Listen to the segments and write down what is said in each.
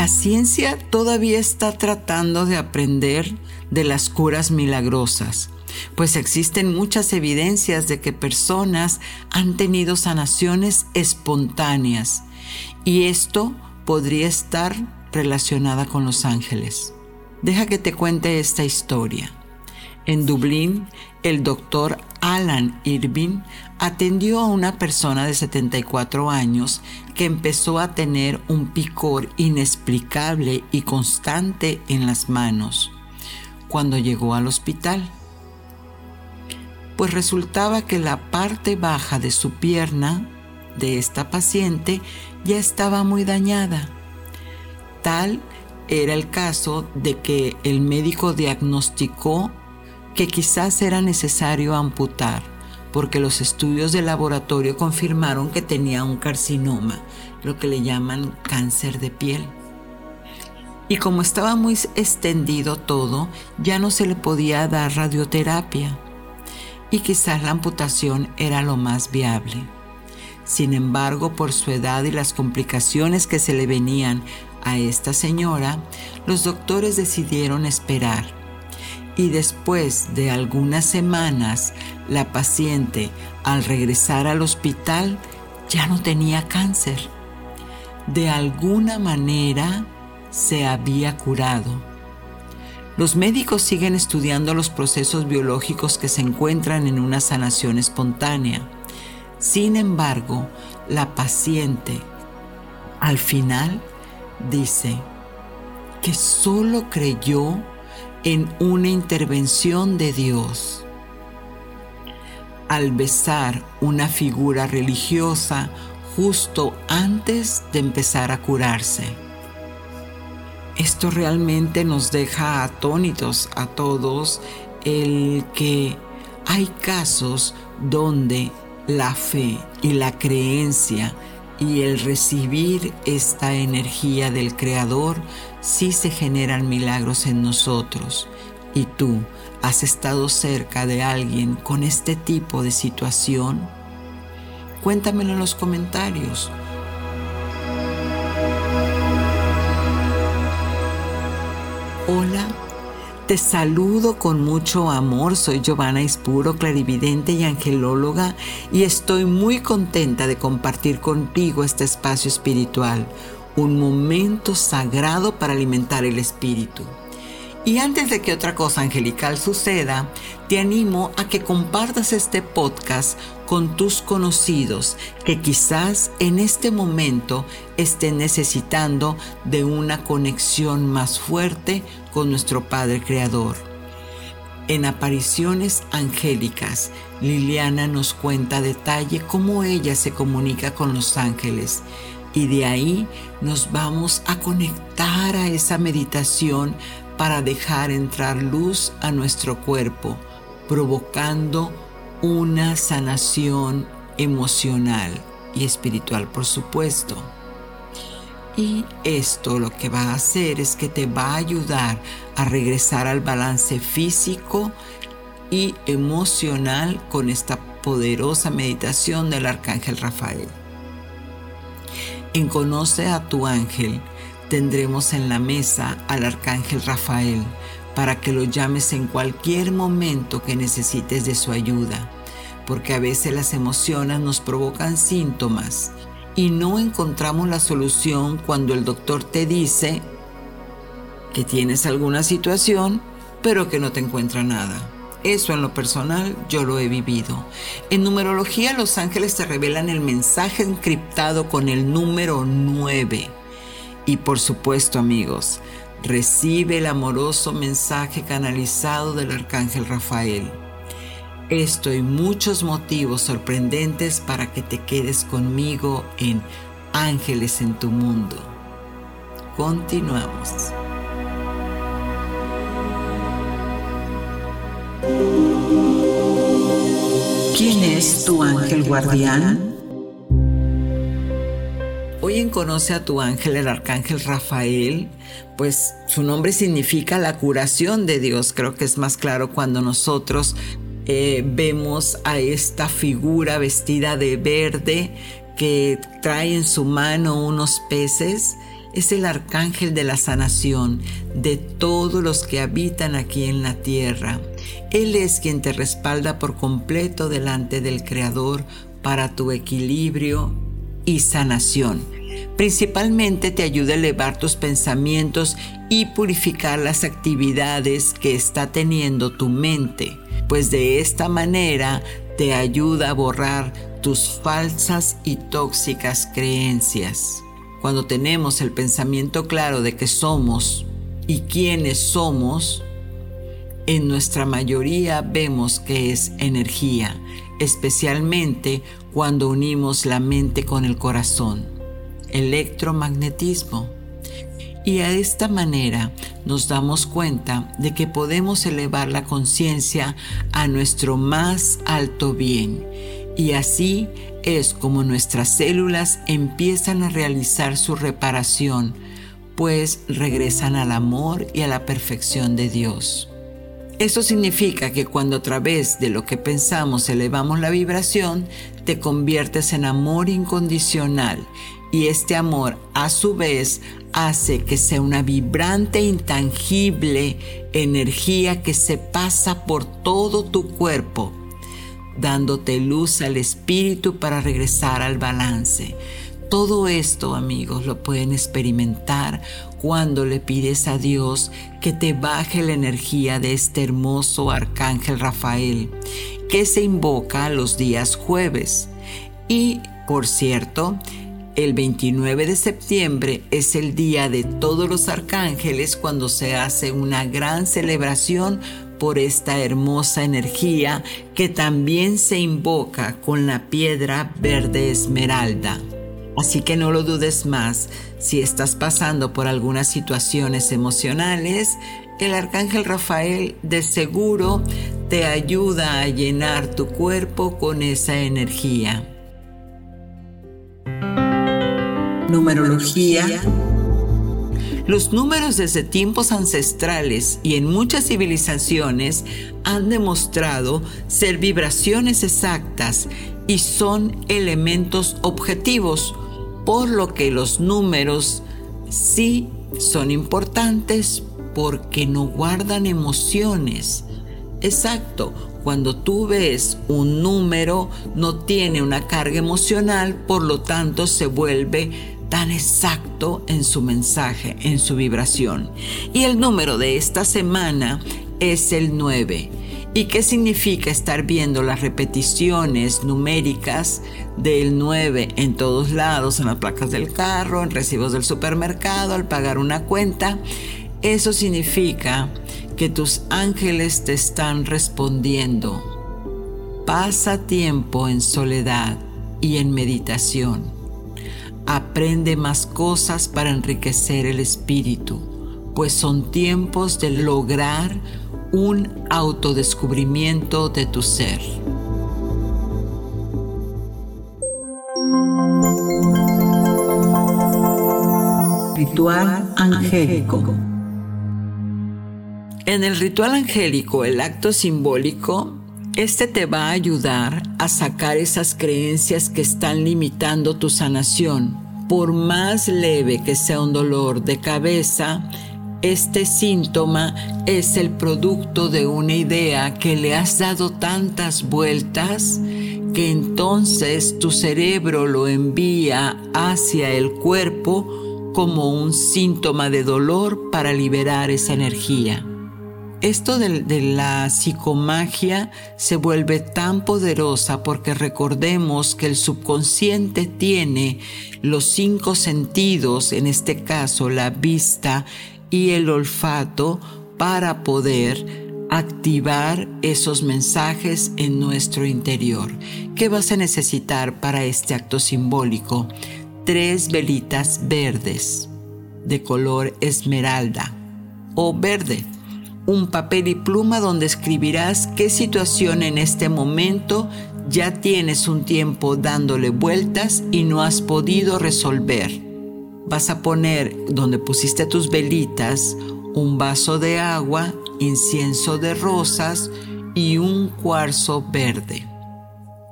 La ciencia todavía está tratando de aprender de las curas milagrosas pues existen muchas evidencias de que personas han tenido sanaciones espontáneas y esto podría estar relacionada con los ángeles. Deja que te cuente esta historia. En Dublín, el doctor Alan Irving atendió a una persona de 74 años que empezó a tener un picor inexplicable y constante en las manos. Cuando llegó al hospital, pues resultaba que la parte baja de su pierna de esta paciente ya estaba muy dañada. Tal era el caso de que el médico diagnosticó que quizás era necesario amputar, porque los estudios de laboratorio confirmaron que tenía un carcinoma, lo que le llaman cáncer de piel. Y como estaba muy extendido todo, ya no se le podía dar radioterapia y quizás la amputación era lo más viable. Sin embargo, por su edad y las complicaciones que se le venían a esta señora, los doctores decidieron esperar. Y después de algunas semanas, la paciente, al regresar al hospital, ya no tenía cáncer. De alguna manera se había curado los médicos siguen estudiando los procesos biológicos que se encuentran en una sanación espontánea. Sin embargo, la paciente al final dice que solo creyó en una intervención de Dios. Al besar una figura religiosa justo antes de empezar a curarse. Esto realmente nos deja atónitos a todos el que hay casos donde la fe y la creencia y el recibir esta energía del Creador sí se generan milagros en nosotros. ¿Y tú has estado cerca de alguien con este tipo de situación? Cuéntamelo en los comentarios te saludo con mucho amor. Soy Giovanna Ispuro, clarividente y angelóloga, y estoy muy contenta de compartir contigo este espacio espiritual, un momento sagrado para alimentar el espíritu. Y antes de que otra cosa angelical suceda, te animo a que compartas este podcast con tus conocidos que quizás en este momento estén necesitando de una conexión más fuerte con nuestro Padre Creador. En apariciones angélicas, Liliana nos cuenta a detalle cómo ella se comunica con los ángeles y de ahí nos vamos a conectar a esa meditación para dejar entrar luz a nuestro cuerpo, provocando una sanación emocional y espiritual, por supuesto. Y esto lo que va a hacer es que te va a ayudar a regresar al balance físico y emocional con esta poderosa meditación del Arcángel Rafael. En Conoce a tu ángel tendremos en la mesa al arcángel Rafael para que lo llames en cualquier momento que necesites de su ayuda. porque a veces las emociones nos provocan síntomas y no encontramos la solución cuando el doctor te dice que tienes alguna situación, pero que no te encuentra nada. Eso en lo personal yo lo he vivido. En numerología los ángeles te revelan el mensaje encriptado con el número 9. Y por supuesto amigos, recibe el amoroso mensaje canalizado del arcángel Rafael. Esto y muchos motivos sorprendentes para que te quedes conmigo en Ángeles en tu Mundo. Continuamos. ¿Quién es tu ángel guardián? Hoy en Conoce a tu ángel, el arcángel Rafael, pues su nombre significa la curación de Dios. Creo que es más claro cuando nosotros eh, vemos a esta figura vestida de verde que trae en su mano unos peces. Es el arcángel de la sanación de todos los que habitan aquí en la tierra. Él es quien te respalda por completo delante del Creador para tu equilibrio y sanación. Principalmente te ayuda a elevar tus pensamientos y purificar las actividades que está teniendo tu mente, pues de esta manera te ayuda a borrar tus falsas y tóxicas creencias. Cuando tenemos el pensamiento claro de que somos y quiénes somos, en nuestra mayoría vemos que es energía, especialmente cuando unimos la mente con el corazón, electromagnetismo. Y a esta manera nos damos cuenta de que podemos elevar la conciencia a nuestro más alto bien. Y así es como nuestras células empiezan a realizar su reparación, pues regresan al amor y a la perfección de Dios. Eso significa que cuando a través de lo que pensamos elevamos la vibración, te conviertes en amor incondicional y este amor a su vez hace que sea una vibrante, intangible energía que se pasa por todo tu cuerpo, dándote luz al espíritu para regresar al balance. Todo esto, amigos, lo pueden experimentar cuando le pides a Dios que te baje la energía de este hermoso arcángel Rafael, que se invoca los días jueves. Y, por cierto, el 29 de septiembre es el día de todos los arcángeles cuando se hace una gran celebración por esta hermosa energía que también se invoca con la piedra verde esmeralda. Así que no lo dudes más. Si estás pasando por algunas situaciones emocionales, el arcángel Rafael de seguro te ayuda a llenar tu cuerpo con esa energía. Numerología. Los números desde tiempos ancestrales y en muchas civilizaciones han demostrado ser vibraciones exactas y son elementos objetivos, por lo que los números sí son importantes porque no guardan emociones. Exacto, cuando tú ves un número no tiene una carga emocional, por lo tanto se vuelve tan exacto en su mensaje, en su vibración. Y el número de esta semana es el 9 ¿Y qué significa estar viendo las repeticiones numéricas del 9 en todos lados, en las placas del carro, en recibos del supermercado, al pagar una cuenta? Eso significa que tus ángeles te están respondiendo. Pasa tiempo en soledad y en meditación. Aprende más cosas para enriquecer el espíritu, pues son tiempos de lograr un autodescubrimiento de tu ser. Ritual angélico. En el ritual angélico, el acto simbólico, este te va a ayudar a sacar esas creencias que están limitando tu sanación. Por más leve que sea un dolor de cabeza, Este síntoma es el producto de una idea que le has dado tantas vueltas que entonces tu cerebro lo envía hacia el cuerpo como un síntoma de dolor para liberar esa energía. Esto de, la psicomagia se vuelve tan poderosa porque recordemos que el subconsciente tiene los cinco sentidos, en este caso la vista y el olfato, para poder activar esos mensajes en nuestro interior. ¿Qué vas a necesitar para este acto simbólico? Tres velitas verdes de color esmeralda o verde un papel y pluma donde escribirás qué situación en este momento ya tienes un tiempo dándole vueltas y no has podido resolver. Vas a poner donde pusiste tus velitas un vaso de agua, incienso de rosas y un cuarzo verde.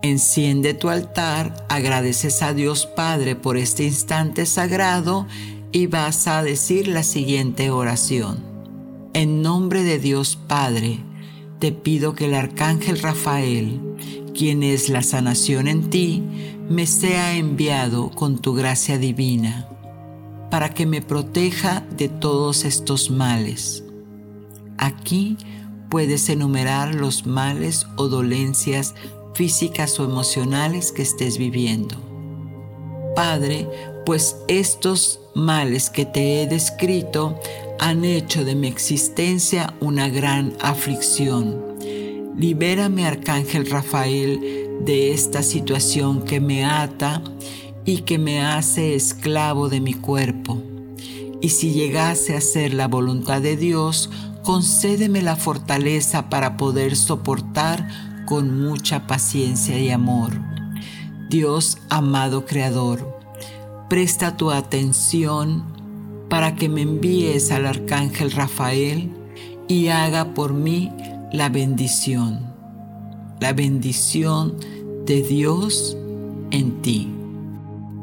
Enciende tu altar, agradeces a Dios Padre por este instante sagrado y vas a decir la siguiente oración. En nombre de Dios Padre, te pido que el arcángel Rafael, quien es la sanación en ti, me sea enviado con tu gracia divina, para que me proteja de todos estos males. Aquí puedes enumerar los males o dolencias físicas o emocionales que estés viviendo. Padre, pues estos males que te he descrito han hecho de mi existencia una gran aflicción. Libérame, Arcángel Rafael, de esta situación que me ata y que me hace esclavo de mi cuerpo. Y si llegase a ser la voluntad de Dios, concédeme la fortaleza para poder soportar con mucha paciencia y amor. Dios amado Creador, presta tu atención para que me envíes al arcángel Rafael y haga por mí la bendición, la bendición de Dios en ti.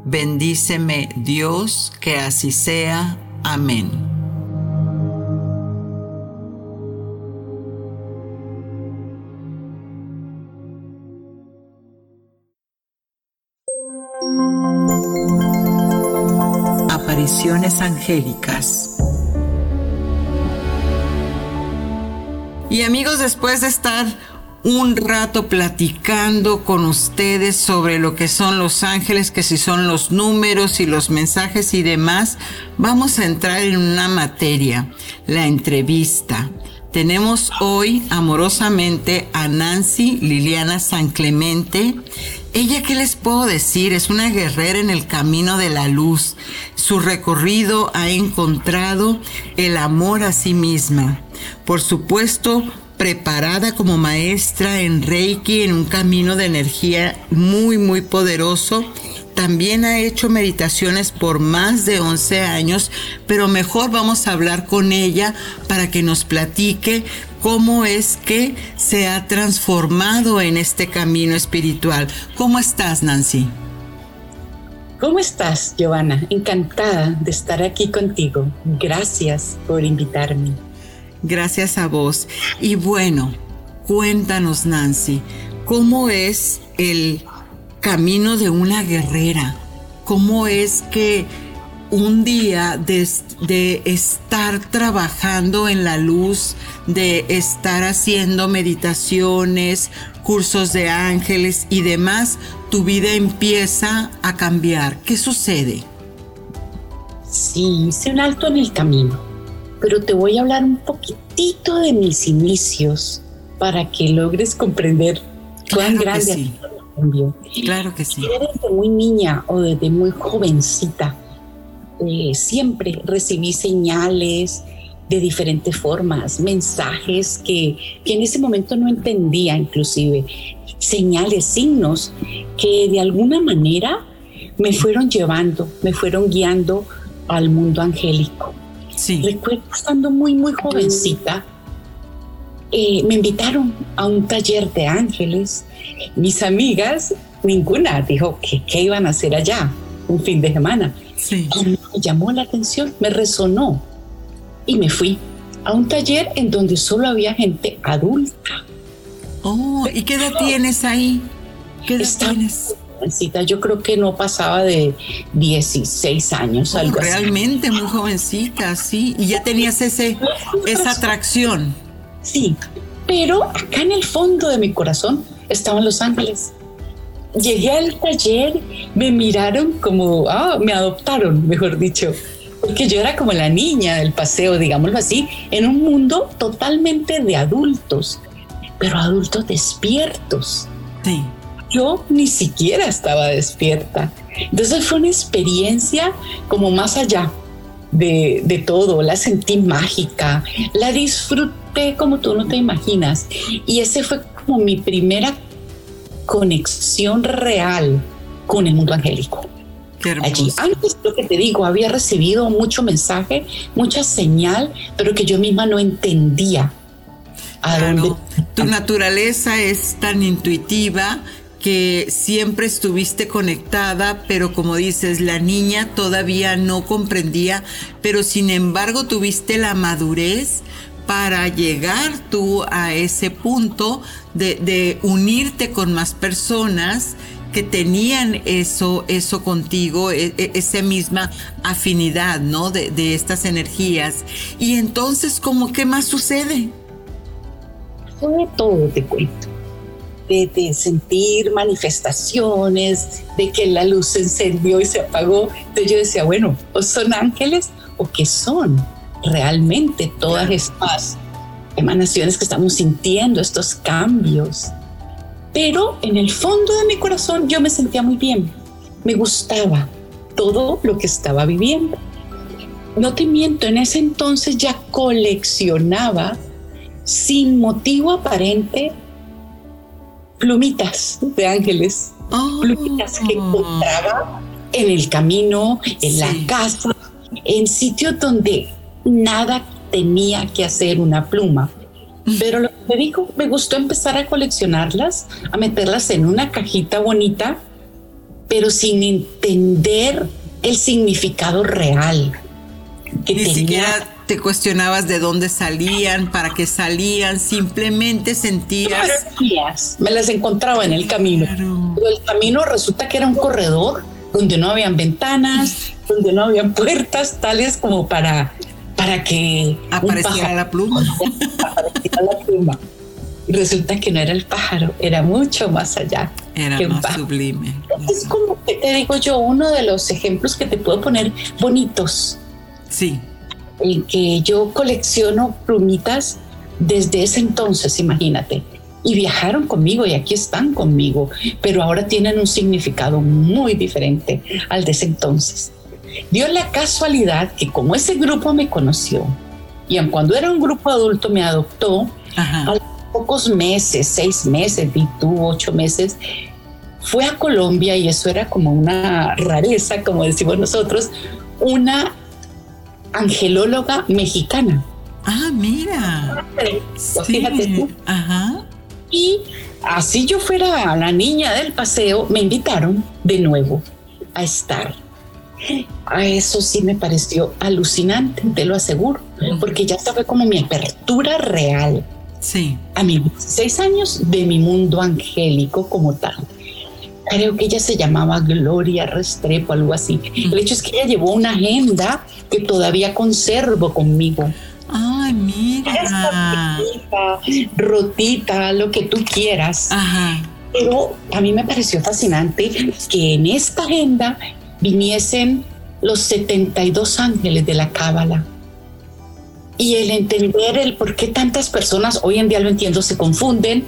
Bendíceme Dios, que así sea. Amén. Angélicas. Y amigos, después de estar un rato platicando con ustedes sobre lo que son los ángeles, que si son los números y los mensajes y demás, vamos a entrar en una materia, la entrevista. Tenemos hoy amorosamente a Nancy Liliana San Clemente. Ella, ¿qué les puedo decir? Es una guerrera en el camino de la luz. Su recorrido ha encontrado el amor a sí misma. Por supuesto, preparada como maestra en Reiki en un camino de energía muy, muy poderoso también ha hecho meditaciones por más de 11 años, pero mejor vamos a hablar con ella para que nos platique cómo es que se ha transformado en este camino espiritual. ¿Cómo estás, Nancy? ¿Cómo estás, Giovanna? Encantada de estar aquí contigo. Gracias por invitarme. Gracias a vos. Y bueno, cuéntanos, Nancy, ¿cómo es el camino de una guerrera. ¿Cómo es que un día de, de, estar trabajando en la luz, de estar haciendo meditaciones, cursos de ángeles y demás, tu vida empieza a cambiar? ¿Qué sucede? Sí, hice un alto en el camino, pero te voy a hablar un poquitito de mis inicios para que logres comprender cuán grande Claro que sí. Desde muy niña o desde muy jovencita, eh, siempre recibí señales de diferentes formas, mensajes que, que en ese momento no entendía inclusive, señales, signos que de alguna manera me fueron llevando, me fueron guiando al mundo angélico. Sí. Recuerdo estando muy, muy jovencita, eh, me invitaron a un taller de ángeles mis amigas, ninguna dijo que qué iban a hacer allá un fin de semana. Sí. me llamó la atención, me resonó. y me fui a un taller en donde solo había gente adulta. Oh, ¿y qué edad tienes ahí? ¿Qué edad tienes? Yo creo que no pasaba de 16 años, oh, algo realmente muy jovencita, sí. Y ya tenías ese, esa atracción. Sí, pero acá en el fondo de mi corazón estaban los ángeles. Llegué al taller, me miraron como, ah, me adoptaron, mejor dicho porque yo era como la niña del paseo, digámoslo así, en un mundo totalmente de adultos, pero adultos despiertos. Sí. Yo ni siquiera estaba despierta. Entonces fue una experiencia como más allá de, de todo. La sentí mágica, la disfruté como tú no te imaginas. Y ese fue como mi primera conexión real con el mundo angélico allí. Antes, lo que te digo, había recibido mucho mensaje, mucha señal, pero que yo misma no entendía. Tu naturaleza es tan intuitiva que siempre estuviste conectada, pero como dices, la niña todavía no comprendía, pero sin embargo tuviste la madurez para llegar tú a ese punto de, de unirte con más personas que tenían eso, eso contigo, e, e, esa misma afinidad, ¿no? De, estas energías. Y entonces, ¿cómo qué más sucede? Fue todo, te cuento. De, sentir manifestaciones, de que la luz se encendió y se apagó. Entonces yo decía, bueno, ¿o son ángeles o qué son realmente todas estas emanaciones que estamos sintiendo, estos cambios? pero en el fondo de mi corazón yo me sentía muy bien, me gustaba todo lo que estaba viviendo. No te miento, en ese entonces ya coleccionaba sin motivo aparente plumitas de ángeles, oh. plumitas que encontraba en el camino, en la casa, en sitios donde nada tenía que hacer una pluma. Pero lo que me dijo, me gustó empezar a coleccionarlas, a meterlas en una cajita bonita, pero sin entender el significado real. Que Ni siquiera te cuestionabas de dónde salían, para qué salían, simplemente sentías. Me las encontraba en el camino. Pero el camino resulta que era un corredor donde no habían ventanas, donde no había puertas, tales como para para que apareciera la pluma. apareciera la pluma. Y resulta que no era el pájaro, era mucho más allá. Era más sublime. Es como que te digo yo, uno de los ejemplos que te puedo poner bonitos. Sí. En que yo colecciono plumitas desde ese entonces, imagínate. Y viajaron conmigo y aquí están conmigo, pero ahora tienen un significado muy diferente al de ese entonces. Dio la casualidad que como ese grupo me conoció, y aun cuando era un grupo adulto me adoptó, a pocos meses, seis meses, y tuvo ocho meses, fue a Colombia y eso era como una rareza, como decimos nosotros, una angelóloga mexicana. Ah, mira. Fíjate tú. Ajá. Y así yo fuera la niña del paseo, me invitaron de nuevo a estar eso sí me pareció alucinante, te lo aseguro, porque ya estaba como mi apertura real. Sí. A mis seis años de mi mundo angélico como tal. Creo que ella se llamaba Gloria Restrepo, algo así. El hecho es que ella llevó una agenda que todavía conservo conmigo. Ay, mira. rotita, lo que tú quieras. Ajá. Pero a mí me pareció fascinante que en esta agenda viniesen los 72 ángeles de la Cábala. Y el entender el por qué tantas personas, hoy en día lo entiendo, se confunden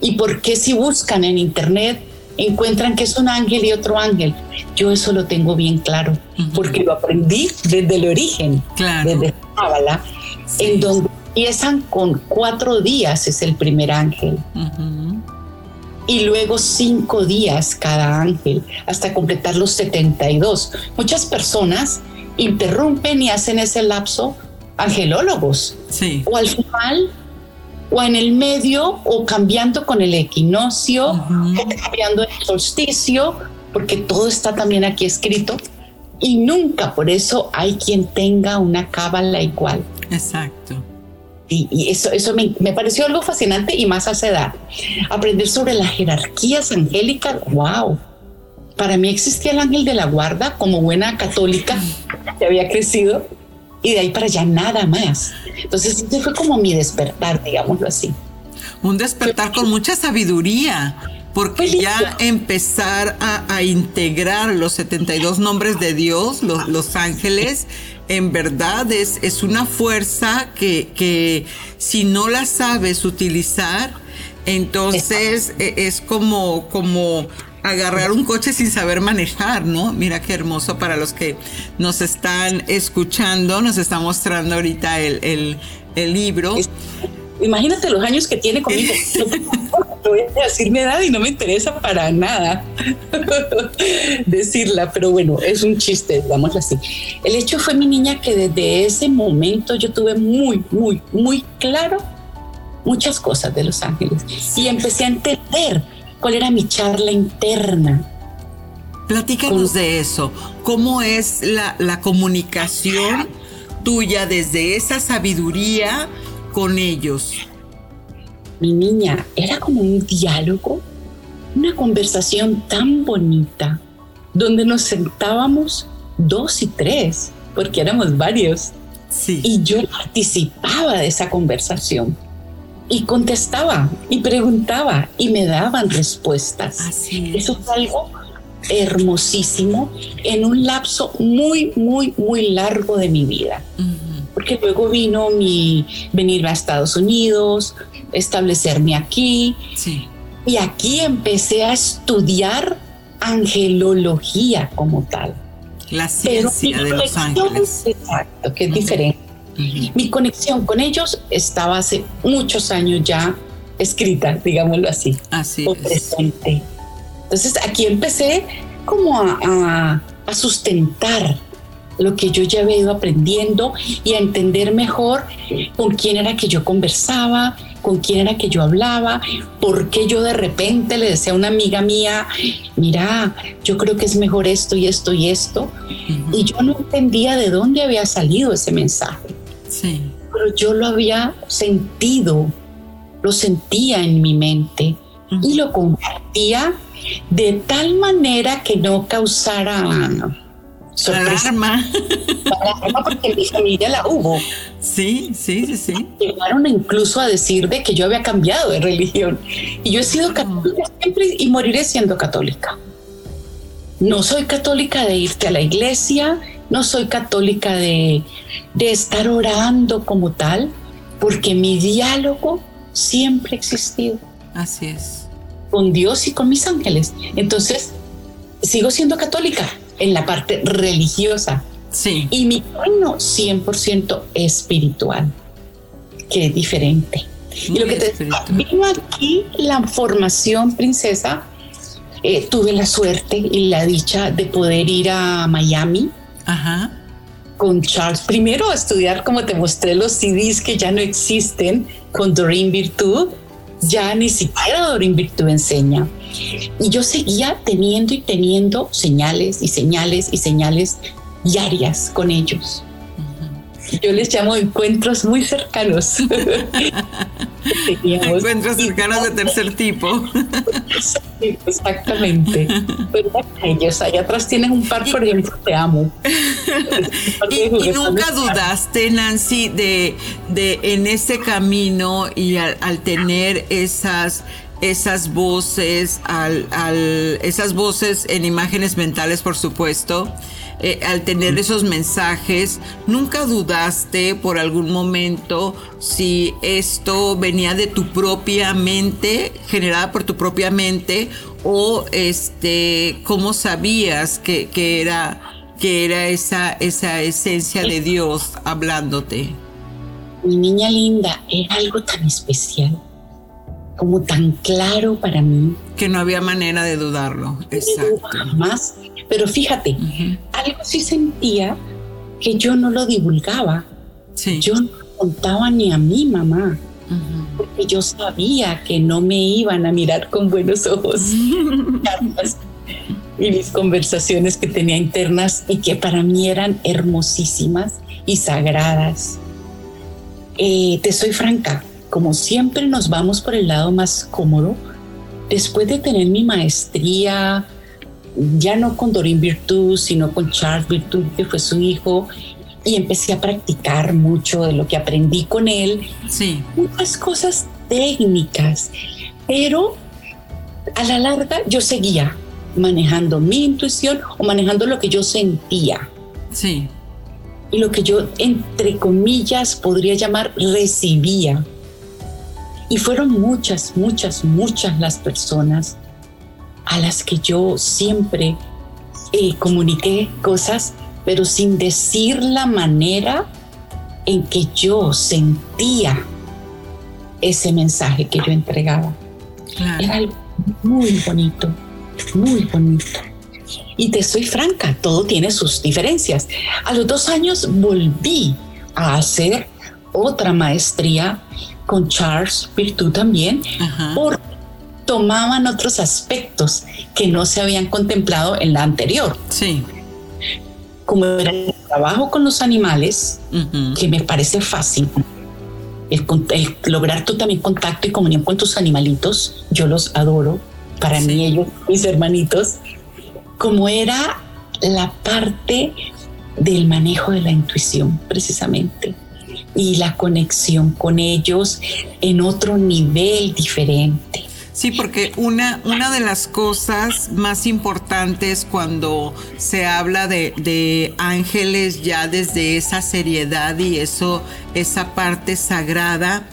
y por qué si buscan en internet encuentran que es un ángel y otro ángel. Yo eso lo tengo bien claro, porque lo aprendí desde el origen, desde Cábala, en donde empiezan con cuatro días es el primer ángel y luego cinco días cada ángel hasta completar los 72. Muchas personas interrumpen y hacen ese lapso angelólogos. Sí. O al final, o en el medio, o cambiando con el equinoccio, o cambiando el solsticio, porque todo está también aquí escrito. Y nunca por eso hay quien tenga una cábala igual. Exacto. Y, eso, eso me, me, pareció algo fascinante y más a esa edad. Aprender sobre las jerarquías angélicas, wow. Para mí existía el ángel de la guarda como buena católica que había crecido y de ahí para allá nada más. Entonces, ese fue como mi despertar, digámoslo así. Un despertar con mucha sabiduría, porque ya empezar a, integrar los 72 nombres de Dios, los, los ángeles, en verdad es, es una fuerza que, que, si no la sabes utilizar, entonces e, es como, como agarrar un coche sin saber manejar, ¿no? Mira qué hermoso para los que nos están escuchando, nos está mostrando ahorita el, el, libro. Imagínate los años que tiene conmigo. No voy a decir mi edad y no me interesa para nada decirla, pero bueno, es un chiste, digámoslo así. El hecho fue mi niña que desde ese momento yo tuve muy, muy, muy claro muchas cosas de Los Ángeles y empecé a entender cuál era mi charla interna. Platícanos de eso. ¿Cómo es la, la comunicación tuya desde esa sabiduría con ellos? Mi niña, era como un diálogo, una conversación tan bonita, donde nos sentábamos dos y tres, porque éramos varios. Sí. Y yo participaba de esa conversación y contestaba y preguntaba y me daban respuestas. Así Eso es algo hermosísimo en un lapso muy, muy, muy largo de mi vida. Porque luego vino mi venir a Estados Unidos, establecerme aquí. Y aquí empecé a estudiar angelología como tal. La ciencia de los ángeles. Exacto, que es diferente mi conexión con ellos estaba hace muchos años ya escrita, digámoslo así. Así o presente. Entonces aquí empecé como a, a, sustentar lo que yo ya había ido aprendiendo y a entender mejor con quién era que yo conversaba, con quién era que yo hablaba, por qué yo de repente le decía a una amiga mía, mira, yo creo que es mejor esto y esto y esto. Y yo no entendía de dónde había salido ese mensaje. Sí. Pero yo lo había sentido, lo sentía en mi mente y lo compartía de tal manera que no causara sorpresa. Alarma. Alarma porque en mi familia la hubo. Sí, sí, sí, sí. Llegaron incluso a decir de que yo había cambiado de religión. Y yo he sido católica siempre y moriré siendo católica. No soy católica de irte a la iglesia, no soy católica de, estar orando como tal, porque mi diálogo siempre ha existido. Así es. Con Dios y con mis ángeles. Entonces, sigo siendo católica en la parte religiosa. Sí. Y mi reino 100% espiritual, que es diferente. y lo que te vino aquí la formación, princesa. Eh, tuve la suerte y la dicha de poder ir a Miami Ajá. con Charles. Primero a estudiar, como te mostré, los CDs que ya no existen con Doreen Virtud. Ya ni siquiera Doreen Virtud enseña. Y yo seguía teniendo y teniendo señales y señales y señales diarias con ellos. Yo les llamo encuentros muy cercanos. encuentros cercanos de tercer tipo. exactamente. Pero ellos allá atrás tienen un par, por ejemplo, te amo. y, nunca dudaste, Nancy, de, de en ese camino y al, tener esas esas voces, al, al, esas voces en imágenes mentales, por supuesto, eh, al tener esos mensajes, nunca dudaste por algún momento si esto venía de tu propia mente, generada por tu propia mente, o este, cómo sabías que, era, que era esa, esa esencia de Dios hablándote. Mi niña linda, era algo tan especial, como tan claro para mí. Que no había manera de dudarlo. Exacto. Más pero fíjate, algo sí sentía que yo no lo divulgaba. Yo no contaba ni a mi mamá. Porque yo sabía que no me iban a mirar con buenos ojos. y mis conversaciones que tenía internas y que para mí eran hermosísimas y sagradas. eh, te soy franca, como siempre nos vamos por el lado más cómodo, después de tener mi maestría, ya no con Dorin Virtud, sino con Charles Virtud, que fue su hijo, y empecé a practicar mucho de lo que aprendí con él. Sí. Muchas cosas técnicas, pero a la larga yo seguía manejando mi intuición o manejando lo que yo sentía. Sí. Y lo que yo, entre comillas, podría llamar recibía. Y fueron muchas, muchas, muchas las personas a las que yo siempre eh, comuniqué cosas, pero sin decir la manera en que yo sentía ese mensaje que yo entregaba. Era algo muy bonito, muy bonito. Y te soy franca, todo tiene sus diferencias. A los dos años volví a hacer otra maestría con Charles Virtud también, porque tomaban otros aspectos que no se habían contemplado en la anterior. Sí. Como era el trabajo con los animales, que me parece fácil, el, lograr tú también contacto y comunión con tus animalitos, yo los adoro, para mí ellos, mis hermanitos, como era la parte del manejo de la intuición, precisamente, y la conexión con ellos en otro nivel diferente. Sí, porque una, una de las cosas más importantes cuando se habla de, de, ángeles ya desde esa seriedad y eso, esa parte sagrada,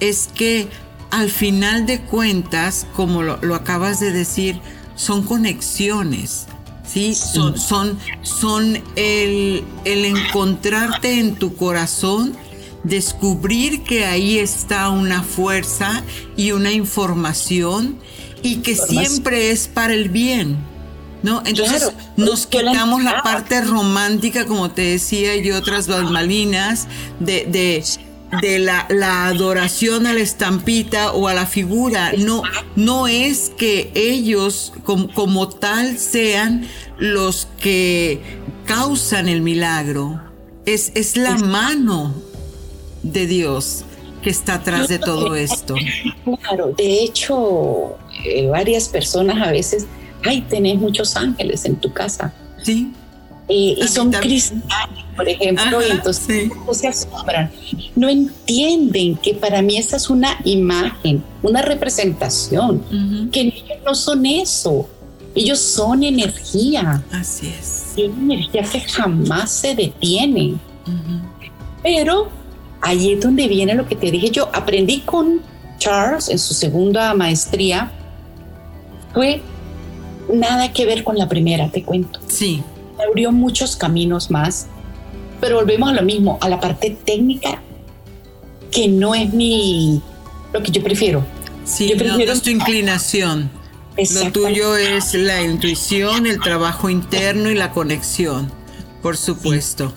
es que al final de cuentas, como lo, lo acabas de decir, son conexiones. ¿sí? Son, son, son el, el encontrarte en tu corazón descubrir que ahí está una fuerza y una información y que siempre es para el bien. ¿No? Entonces nos quitamos la parte romántica, como te decía, y otras balmalinas, de, de, de la, la, adoración a la estampita o a la figura. No, no es que ellos como, como tal sean los que causan el milagro. Es, es la mano de Dios que está atrás de todo esto. Claro, de hecho, eh, varias personas a veces, ay, tenés muchos ángeles en tu casa. Sí. Eh, y son cristianos, por ejemplo, y entonces no se asombran. No entienden que para mí esa es una imagen, una representación, que ellos no son eso. Ellos son energía. Así es. Y energía que jamás se detiene. Pero ahí es donde viene lo que te dije yo. Aprendí con Charles en su segunda maestría. Fue nada que ver con la primera, te cuento. Sí. Abrió muchos caminos más, pero volvemos a lo mismo, a la parte técnica, que no es mi lo que yo prefiero. Sí, yo prefiero no, es tu inclinación. Lo tuyo es la intuición, el trabajo interno y la conexión, por supuesto.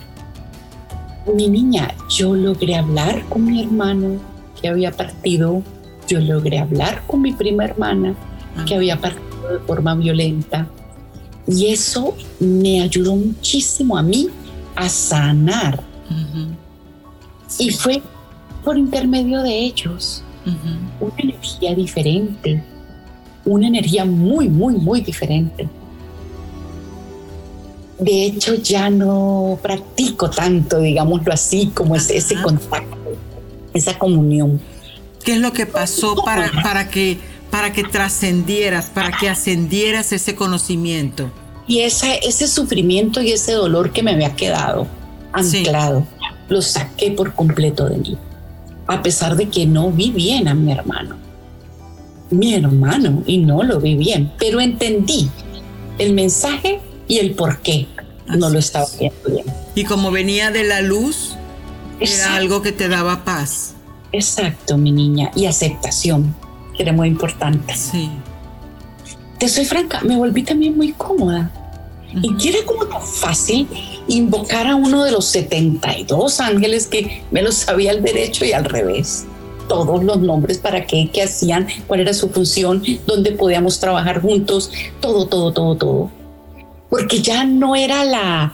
Mi niña, yo logré hablar con mi hermano que había partido, yo logré hablar con mi prima hermana que había partido de forma violenta. Y eso me ayudó muchísimo a mí a sanar. Y fue por intermedio de ellos una energía diferente, una energía muy, muy, muy diferente de hecho ya no practico tanto, digámoslo así, como ese, ese contacto, esa comunión. ¿Qué es lo que pasó para, para que, para que trascendieras, para que ascendieras ese conocimiento? Y ese, ese sufrimiento y ese dolor que me había quedado anclado, lo saqué por completo de mí, a pesar de que no vi bien a mi hermano. Mi hermano, y no lo vi bien, pero entendí el mensaje y el por qué no lo estaba viendo bien. Y como venía de la luz, era algo que te daba paz. Exacto, mi niña, y aceptación, que era muy importante. Sí. Te soy franca, me volví también muy cómoda. Y que era como tan fácil invocar a uno de los 72 ángeles que me los sabía al derecho y al revés. Todos los nombres, para qué, qué hacían, cuál era su función, dónde podíamos trabajar juntos, todo, todo, todo, todo porque ya no era la,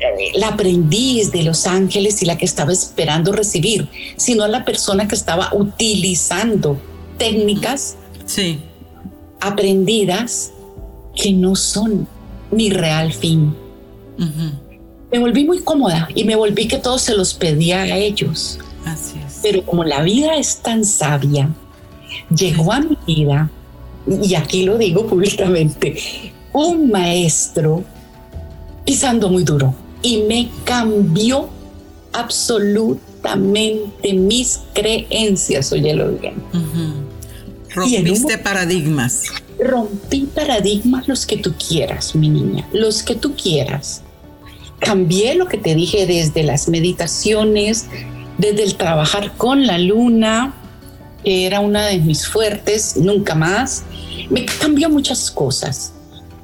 eh, la aprendiz de los ángeles y la que estaba esperando recibir, sino a la persona que estaba utilizando técnicas sí. aprendidas que no son mi real fin. Me volví muy cómoda y me volví que todo se los pedía a ellos. Así es. Pero como la vida es tan sabia, llegó a mi vida, y aquí lo digo públicamente, un maestro pisando muy duro y me cambió absolutamente mis creencias, óyelo bien. Rompiste paradigmas. Rompí paradigmas los que tú quieras, mi niña, los que tú quieras. Cambié lo que te dije desde las meditaciones, desde el trabajar con la luna, que era una de mis fuertes, nunca más. Me cambió muchas cosas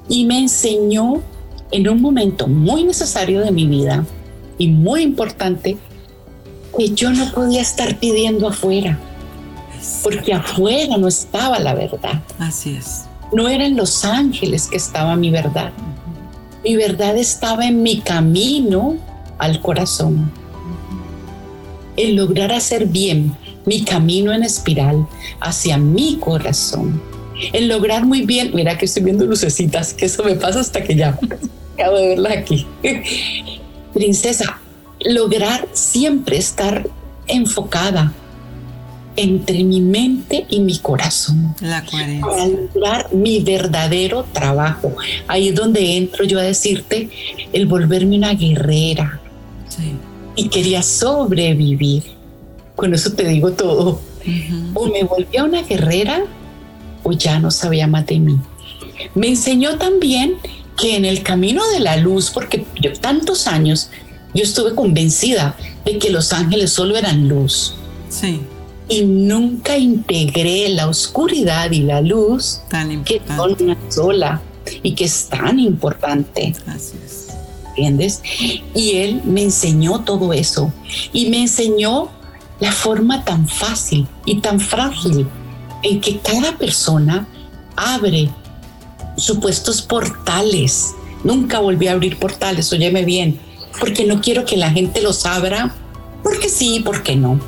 y me enseñó en un momento muy necesario de mi vida y muy importante que yo no podía estar pidiendo afuera, porque afuera no estaba la verdad. Así es. No eran los ángeles que estaba mi verdad. Mi verdad estaba en mi camino al corazón. En lograr hacer bien mi camino en espiral hacia mi corazón. En lograr muy bien, mira que estoy viendo lucecitas, que eso me pasa hasta que ya acabo de verla aquí. Princesa, lograr siempre estar enfocada entre mi mente y mi corazón. La coherencia. Para lograr mi verdadero trabajo. Ahí es donde entro yo a decirte el volverme una guerrera. Sí. Y quería sobrevivir. Con eso te digo todo. O me volví una guerrera o ya no sabía más de mí. Me enseñó también que en el camino de la luz, porque yo tantos años, yo estuve convencida de que los ángeles solo eran luz. Sí. Y nunca integré la oscuridad y la luz Tan que son importante. una sola y que es tan importante. Así es. ¿Entiendes? Y él me enseñó todo eso y me enseñó la forma tan fácil y tan frágil en que cada persona abre supuestos portales. Nunca volví a abrir portales, óyeme bien, porque no quiero que la gente los abra, porque sí, porque no.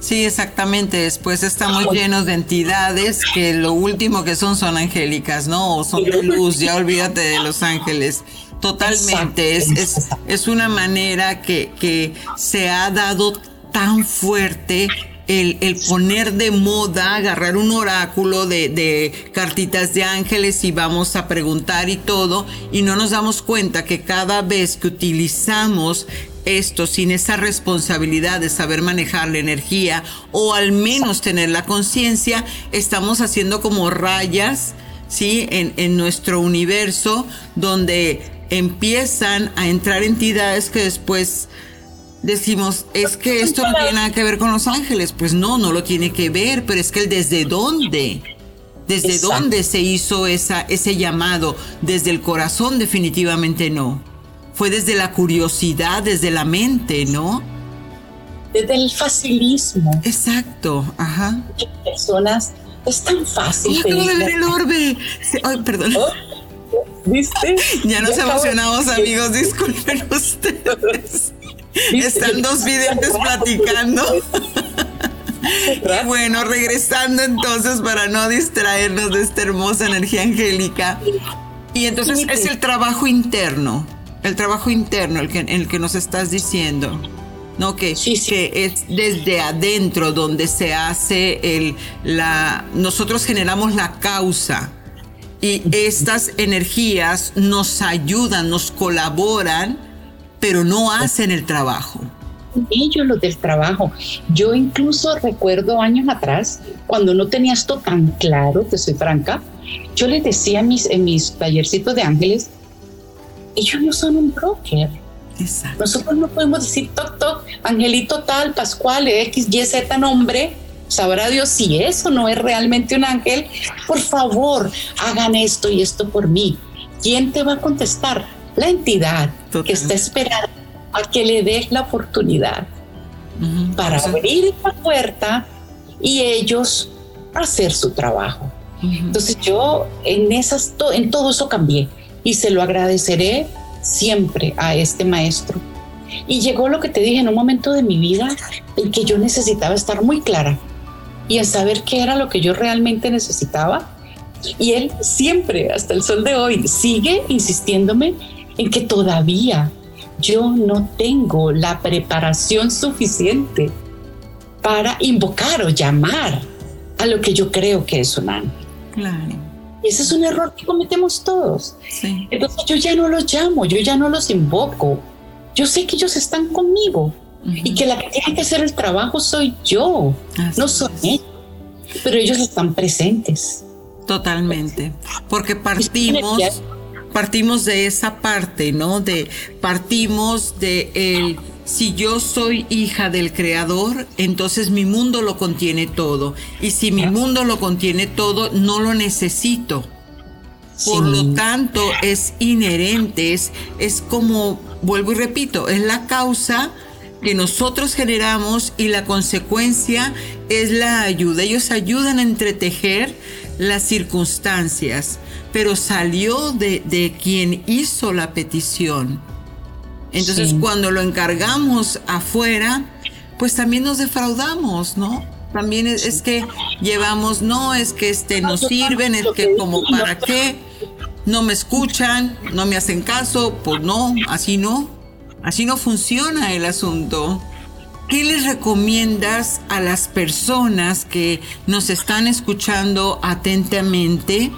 Sí, exactamente. Después estamos llenos de entidades que lo último que son son angélicas, ¿no? O son de luz, ya olvídate de los ángeles. Totalmente. Es, es, es una manera que, que se ha dado tan fuerte el, poner de moda, agarrar un oráculo de, cartitas de ángeles y vamos a preguntar y todo, y no nos damos cuenta que cada vez que utilizamos esto sin esa responsabilidad de saber manejar la energía o al menos tener la conciencia, estamos haciendo como rayas, ¿sí? En nuestro universo donde empiezan a entrar entidades que después decimos, es que esto no tiene nada que ver con los ángeles. Pues no, no lo tiene que ver, pero es que el desde dónde, desde Exacto. dónde se hizo esa, ese llamado, desde el corazón definitivamente no. Fue desde la curiosidad, desde la mente, ¿no? Desde el facilismo. Exacto, ajá. Personas, es tan fácil. Oh, acabo de ver el orbe. Ay, perdón. ¿Oh? ¿Viste? Ya nos emocionamos, amigos, disculpen ustedes. Están dos videntes platicando. y bueno, regresando entonces para no distraernos de esta hermosa energía angélica. Y entonces es el trabajo interno, el trabajo interno el que, el que nos estás diciendo. No, que, sí, sí. que es desde adentro donde se hace el, la, nosotros generamos la causa y estas energías nos ayudan, nos colaboran pero no hacen el trabajo. Ellos los del trabajo. Yo incluso recuerdo años atrás, cuando no tenía esto tan claro, te soy franca, yo les decía en mis, en mis tallercitos de ángeles, ellos no son un broker. Exacto. Nosotros no podemos decir, toc, toc, angelito tal, Pascual, X, Y, Z nombre, sabrá Dios si eso no es realmente un ángel. Por favor, hagan esto y esto por mí. ¿Quién te va a contestar? La entidad Total. que está esperando a que le des la oportunidad uh -huh. para abrir la puerta y ellos hacer su trabajo. Uh -huh. Entonces yo en esas en todo eso cambié y se lo agradeceré siempre a este maestro. Y llegó lo que te dije en un momento de mi vida en que yo necesitaba estar muy clara y en saber qué era lo que yo realmente necesitaba. Y él siempre, hasta el sol de hoy, sigue insistiéndome en que todavía yo no tengo la preparación suficiente para invocar o llamar a lo que yo creo que es un ángel. Claro. Ese es un error que cometemos todos. Entonces yo ya no los llamo, yo ya no los invoco. Yo sé que ellos están conmigo y que la que tiene que hacer el trabajo soy yo, no son ellos. Pero ellos están presentes. Totalmente. Porque partimos partimos de esa parte, ¿no? De partimos de el si yo soy hija del creador, entonces mi mundo lo contiene todo. Y si mi mundo lo contiene todo, no lo necesito. Por lo tanto, es inherente, es, es como, vuelvo y repito, es la causa que nosotros generamos y la consecuencia es la ayuda. Ellos ayudan a entretejer las circunstancias pero salió de, quien hizo la petición. Entonces cuando lo encargamos afuera, pues también nos defraudamos, ¿no? También es, que llevamos, no, es que este no sirven, es que como para qué, no me escuchan, no me hacen caso, pues no, así no, así no funciona el asunto. ¿Qué les recomiendas a las personas que nos están escuchando atentamente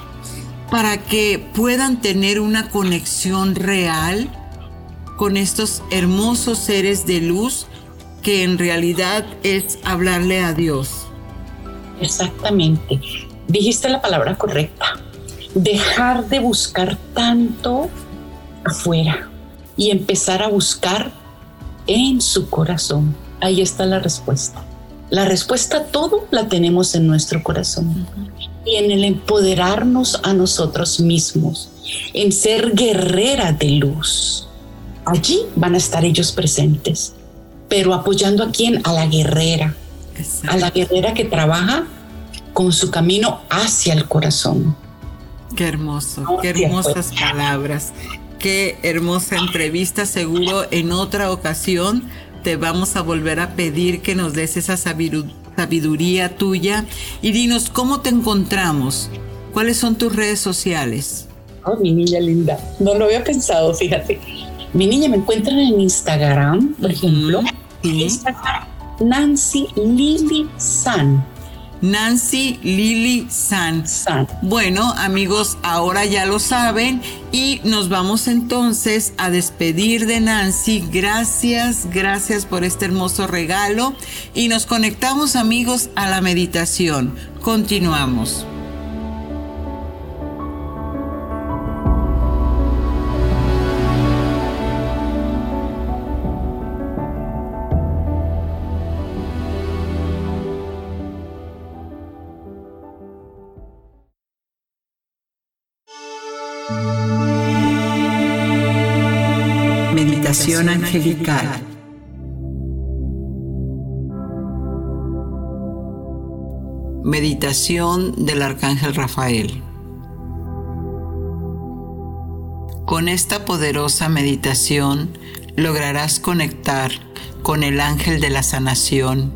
para que puedan tener una conexión real con estos hermosos seres de luz que en realidad es hablarle a Dios. Exactamente. Dijiste la palabra correcta. Dejar de buscar tanto afuera y empezar a buscar en su corazón. Ahí está la respuesta. La respuesta a todo la tenemos en nuestro corazón y en el empoderarnos a nosotros mismos, en ser guerrera de luz. Allí van a estar ellos presentes, pero apoyando a quién? A la guerrera, a la guerrera que trabaja con su camino hacia el corazón. Qué hermoso, qué hermosas palabras, qué hermosa entrevista. Seguro en otra ocasión te vamos a volver a pedir que nos des esa sabiduría tuya. Y dinos, ¿cómo te encontramos? ¿Cuáles son tus redes sociales? Oh, mi niña linda. No lo había pensado, fíjate. Mi niña me encuentran en Instagram, por ejemplo. Instagram, Nancy Lily San. Nancy Lily San. Bueno, amigos, ahora ya lo saben y nos vamos entonces a despedir de Nancy. Gracias, gracias por este hermoso regalo y nos conectamos amigos a la meditación. Continuamos. Meditación angelical. Meditación del Arcángel Rafael. Con esta poderosa meditación lograrás conectar con el ángel de la sanación,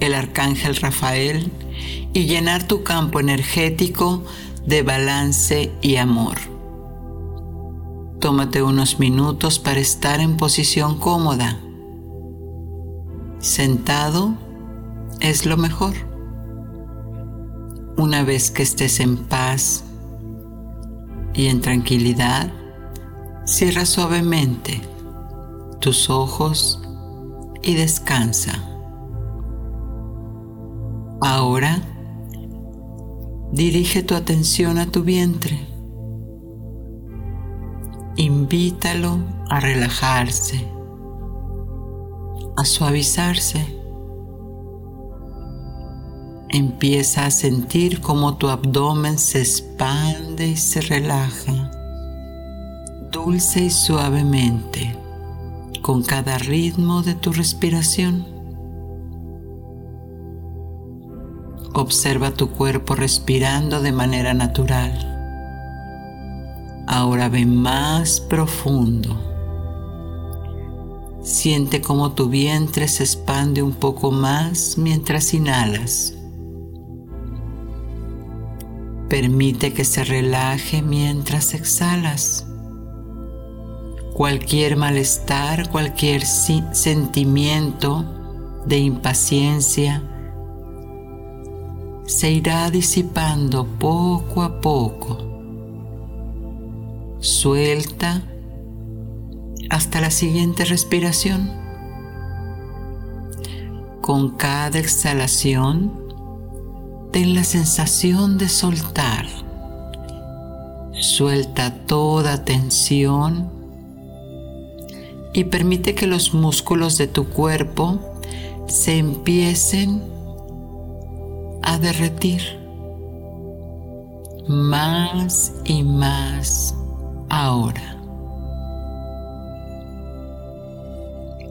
el Arcángel Rafael, y llenar tu campo energético de balance y amor. Tómate unos minutos para estar en posición cómoda. Sentado es lo mejor. Una vez que estés en paz y en tranquilidad, cierra suavemente tus ojos y descansa. Ahora, dirige tu atención a tu vientre invítalo a relajarse, a suavizarse. Empieza a sentir cómo tu abdomen se expande y se relaja, dulce y suavemente, con cada ritmo de tu respiración. Observa tu cuerpo respirando de manera natural Ahora ve más profundo. Siente cómo tu vientre se expande un poco más mientras inhalas. Permite que se relaje mientras exhalas. Cualquier malestar, cualquier sentimiento de impaciencia se irá disipando poco a poco. Suelta hasta la siguiente respiración. Con cada exhalación, ten la sensación de soltar. Suelta toda tensión y permite que los músculos de tu cuerpo se empiecen a derretir más y más ahora.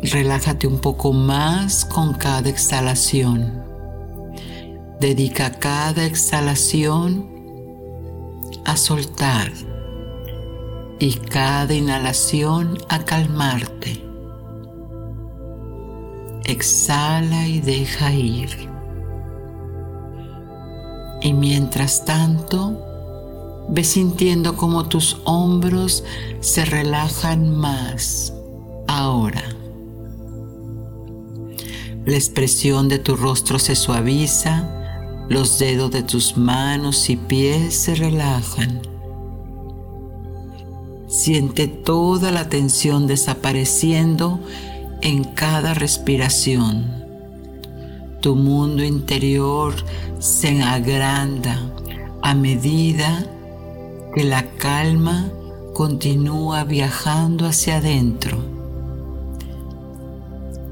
Relájate un poco más con cada exhalación. Dedica cada exhalación a soltar y cada inhalación a calmarte. Exhala y deja ir. Y mientras tanto, ve sintiendo como tus hombros se relajan más ahora. La expresión de tu rostro se suaviza, los dedos de tus manos y pies se relajan. Siente toda la tensión desapareciendo en cada respiración. Tu mundo interior se agranda a medida que la calma continúa viajando hacia adentro.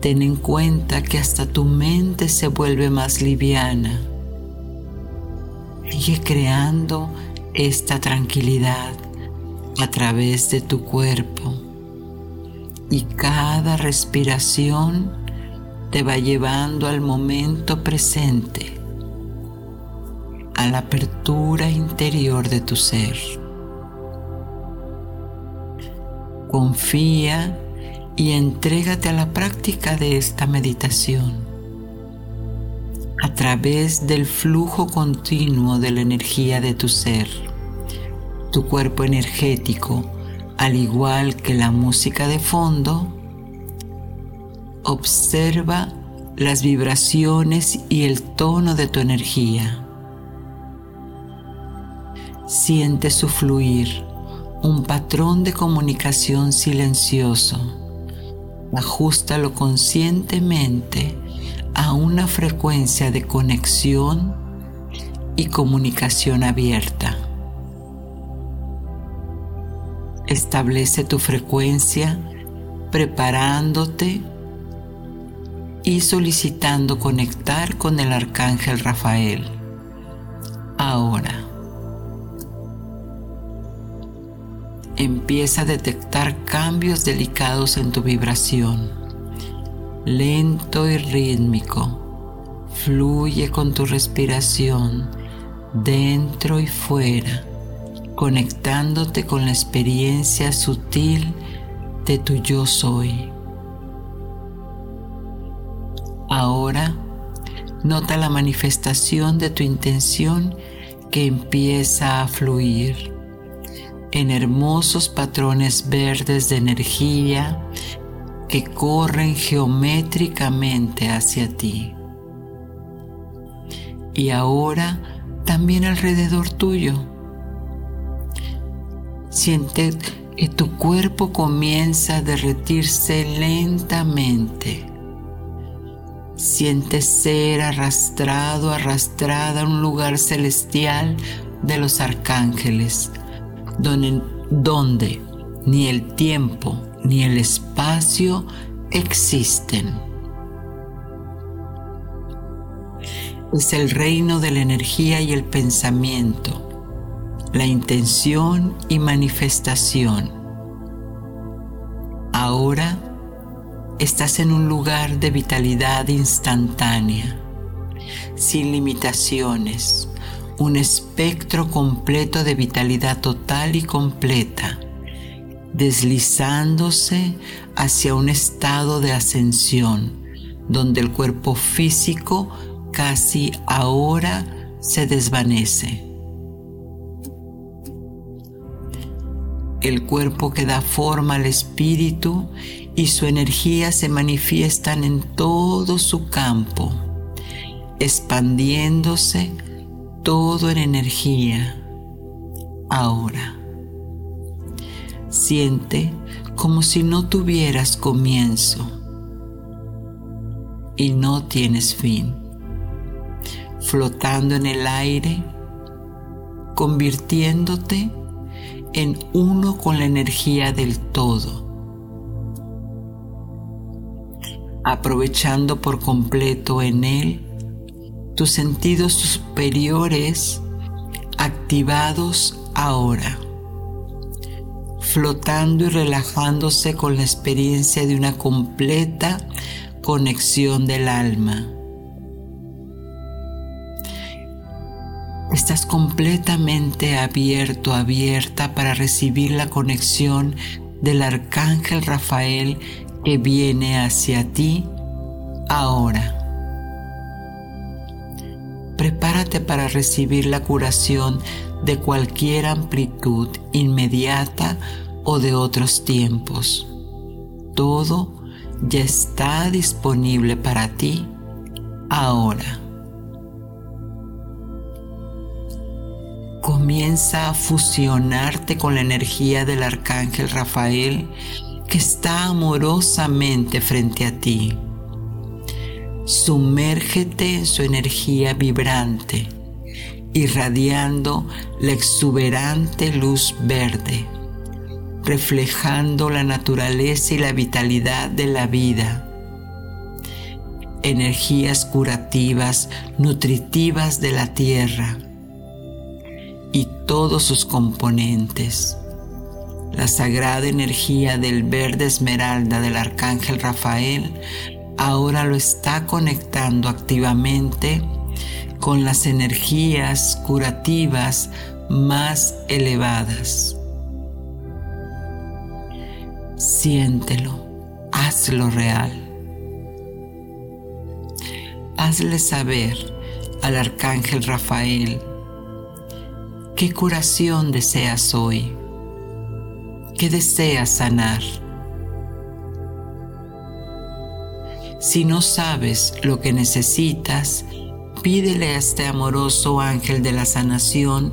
Ten en cuenta que hasta tu mente se vuelve más liviana. Sigue creando esta tranquilidad a través de tu cuerpo. Y cada respiración te va llevando al momento presente, a la apertura interior de tu ser. Confía y entrégate a la práctica de esta meditación a través del flujo continuo de la energía de tu ser. Tu cuerpo energético, al igual que la música de fondo, observa las vibraciones y el tono de tu energía. Siente su fluir, un patrón de comunicación silencioso Ajustalo conscientemente a una frecuencia de conexión y comunicación abierta. Establece tu frecuencia preparándote y solicitando conectar con el arcángel Rafael. Ahora. Empieza a detectar cambios delicados en tu vibración. Lento y rítmico. Fluye con tu respiración dentro y fuera, conectándote con la experiencia sutil de tu yo soy. Ahora, nota la manifestación de tu intención que empieza a fluir en hermosos patrones verdes de energía que corren geométricamente hacia ti. Y ahora también alrededor tuyo. Siente que tu cuerpo comienza a derretirse lentamente. Siente ser arrastrado, arrastrada a un lugar celestial de los arcángeles donde, ni el tiempo ni el espacio existen. Es el reino de la energía y el pensamiento, la intención y manifestación. Ahora estás en un lugar de vitalidad instantánea, sin limitaciones, un espectro completo de vitalidad total y completa, deslizándose hacia un estado de ascensión, donde el cuerpo físico casi ahora se desvanece. El cuerpo que da forma al espíritu y su energía se manifiestan en todo su campo, expandiéndose todo en energía. Ahora, siente como si no tuvieras comienzo y no tienes fin, flotando en el aire, convirtiéndote en uno con la energía del todo, aprovechando por completo en él tus sentidos superiores activados ahora, flotando y relajándose con la experiencia de una completa conexión del alma. Estás completamente abierto, abierta para recibir la conexión del arcángel Rafael que viene hacia ti ahora prepárate para recibir la curación de cualquier amplitud inmediata o de otros tiempos. Todo ya está disponible para ti ahora. Comienza a fusionarte con la energía del arcángel Rafael que está amorosamente frente a ti. Sumérgete en su energía vibrante, irradiando la exuberante luz verde, reflejando la naturaleza y la vitalidad de la vida. Energías curativas, nutritivas de la tierra y todos sus componentes. La sagrada energía del verde esmeralda del arcángel Rafael ahora lo está conectando activamente con las energías curativas más elevadas. Siéntelo, hazlo real. Hazle saber al arcángel Rafael qué curación deseas hoy, qué deseas sanar. Si no sabes lo que necesitas, pídele a este amoroso ángel de la sanación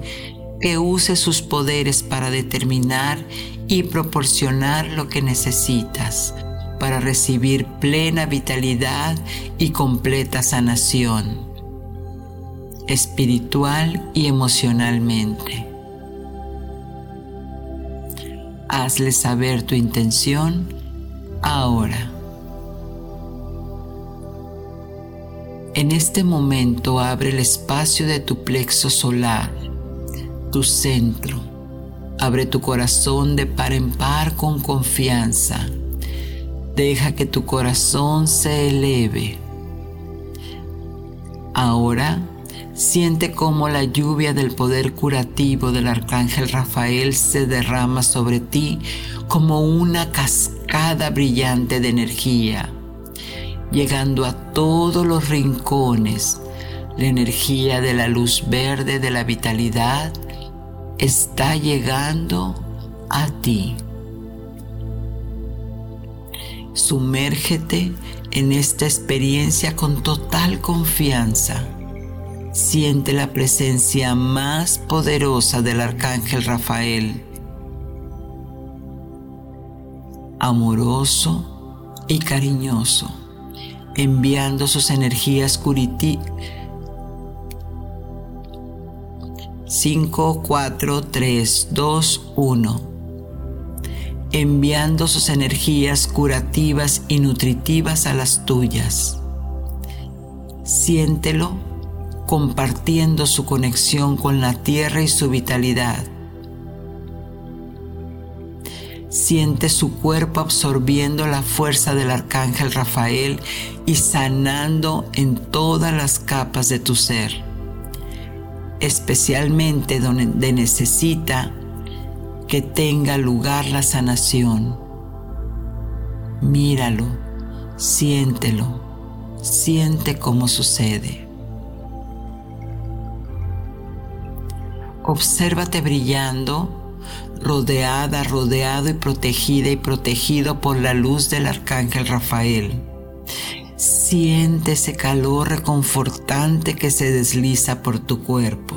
que use sus poderes para determinar y proporcionar lo que necesitas para recibir plena vitalidad y completa sanación, espiritual y emocionalmente. Hazle saber tu intención ahora. En este momento abre el espacio de tu plexo solar, tu centro. Abre tu corazón de par en par con confianza. Deja que tu corazón se eleve. Ahora siente cómo la lluvia del poder curativo del arcángel Rafael se derrama sobre ti como una cascada brillante de energía llegando a todos los rincones. La energía de la luz verde, de la vitalidad, está llegando a ti. Sumérgete en esta experiencia con total confianza. Siente la presencia más poderosa del Arcángel Rafael. Amoroso y cariñoso enviando sus energías curiti 5, 4, 3, 2, 1. Enviando sus energías curativas y nutritivas a las tuyas. Siéntelo compartiendo su conexión con la tierra y su vitalidad Siente su cuerpo absorbiendo la fuerza del arcángel Rafael y sanando en todas las capas de tu ser. especialmente donde necesita que tenga lugar la sanación. Míralo, siéntelo, siente cómo sucede. Obsérvate brillando, rodeada, rodeado y protegida y protegido por la luz del arcángel Rafael. Siente ese calor reconfortante que se desliza por tu cuerpo.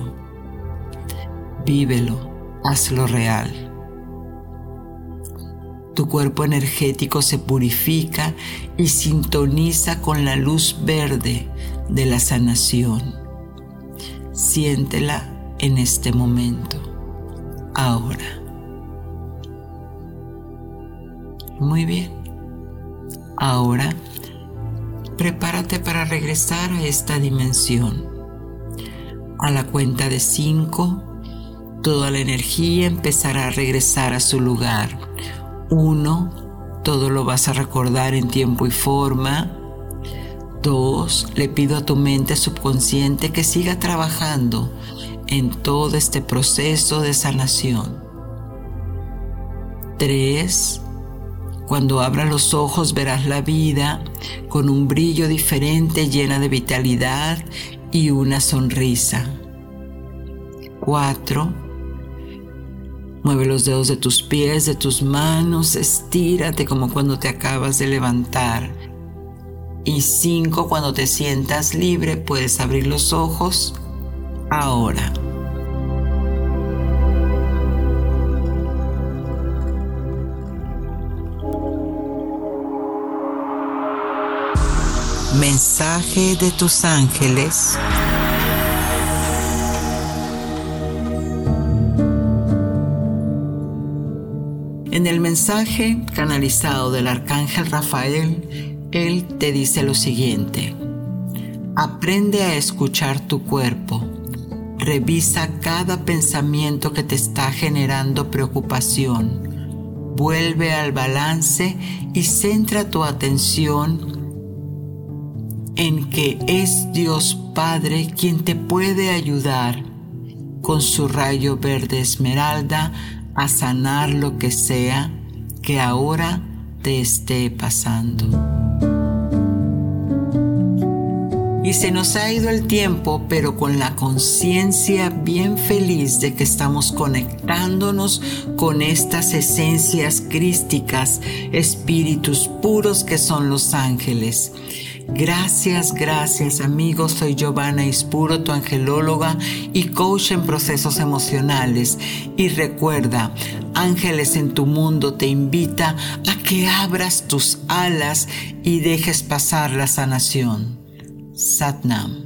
Vívelo, hazlo real. Tu cuerpo energético se purifica y sintoniza con la luz verde de la sanación. Siéntela en este momento, ahora. Muy bien. Ahora, prepárate para regresar a esta dimensión. A la cuenta de cinco, toda la energía empezará a regresar a su lugar uno, todo lo vas a recordar en tiempo y forma. Dos, le pido a tu mente subconsciente que siga trabajando en todo este proceso de sanación. Tres, cuando abras los ojos verás la vida con un brillo diferente llena de vitalidad y una sonrisa. Cuatro, Mueve los dedos de tus pies, de tus manos, estírate como cuando te acabas de levantar. Y cinco, cuando te sientas libre, puedes abrir los ojos ahora. Mensaje de tus ángeles. En el mensaje canalizado del arcángel Rafael, él te dice lo siguiente. Aprende a escuchar tu cuerpo. Revisa cada pensamiento que te está generando preocupación. Vuelve al balance y centra tu atención en que es Dios Padre quien te puede ayudar con su rayo verde esmeralda a sanar lo que sea que ahora te esté pasando. Y se nos ha ido el tiempo, pero con la conciencia bien feliz de que estamos conectándonos con estas esencias crísticas, espíritus puros que son los ángeles. Gracias, gracias amigos. Soy Giovanna Ispuro, tu angelóloga y coach en procesos emocionales. Y recuerda, Ángeles en tu mundo te invita a que abras tus alas y dejes pasar la sanación. Satnam.